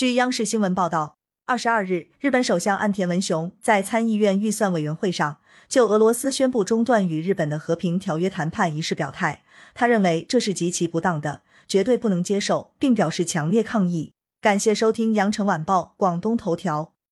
据央视新闻报道二十二日日本首相岸田文雄在参议院预算委员会上就俄罗斯宣布中断与日本的和平条约谈判一事表态。他认为这是极其不当的绝对不能接受并表示强烈抗议。感谢收听羊城晚报广东头条。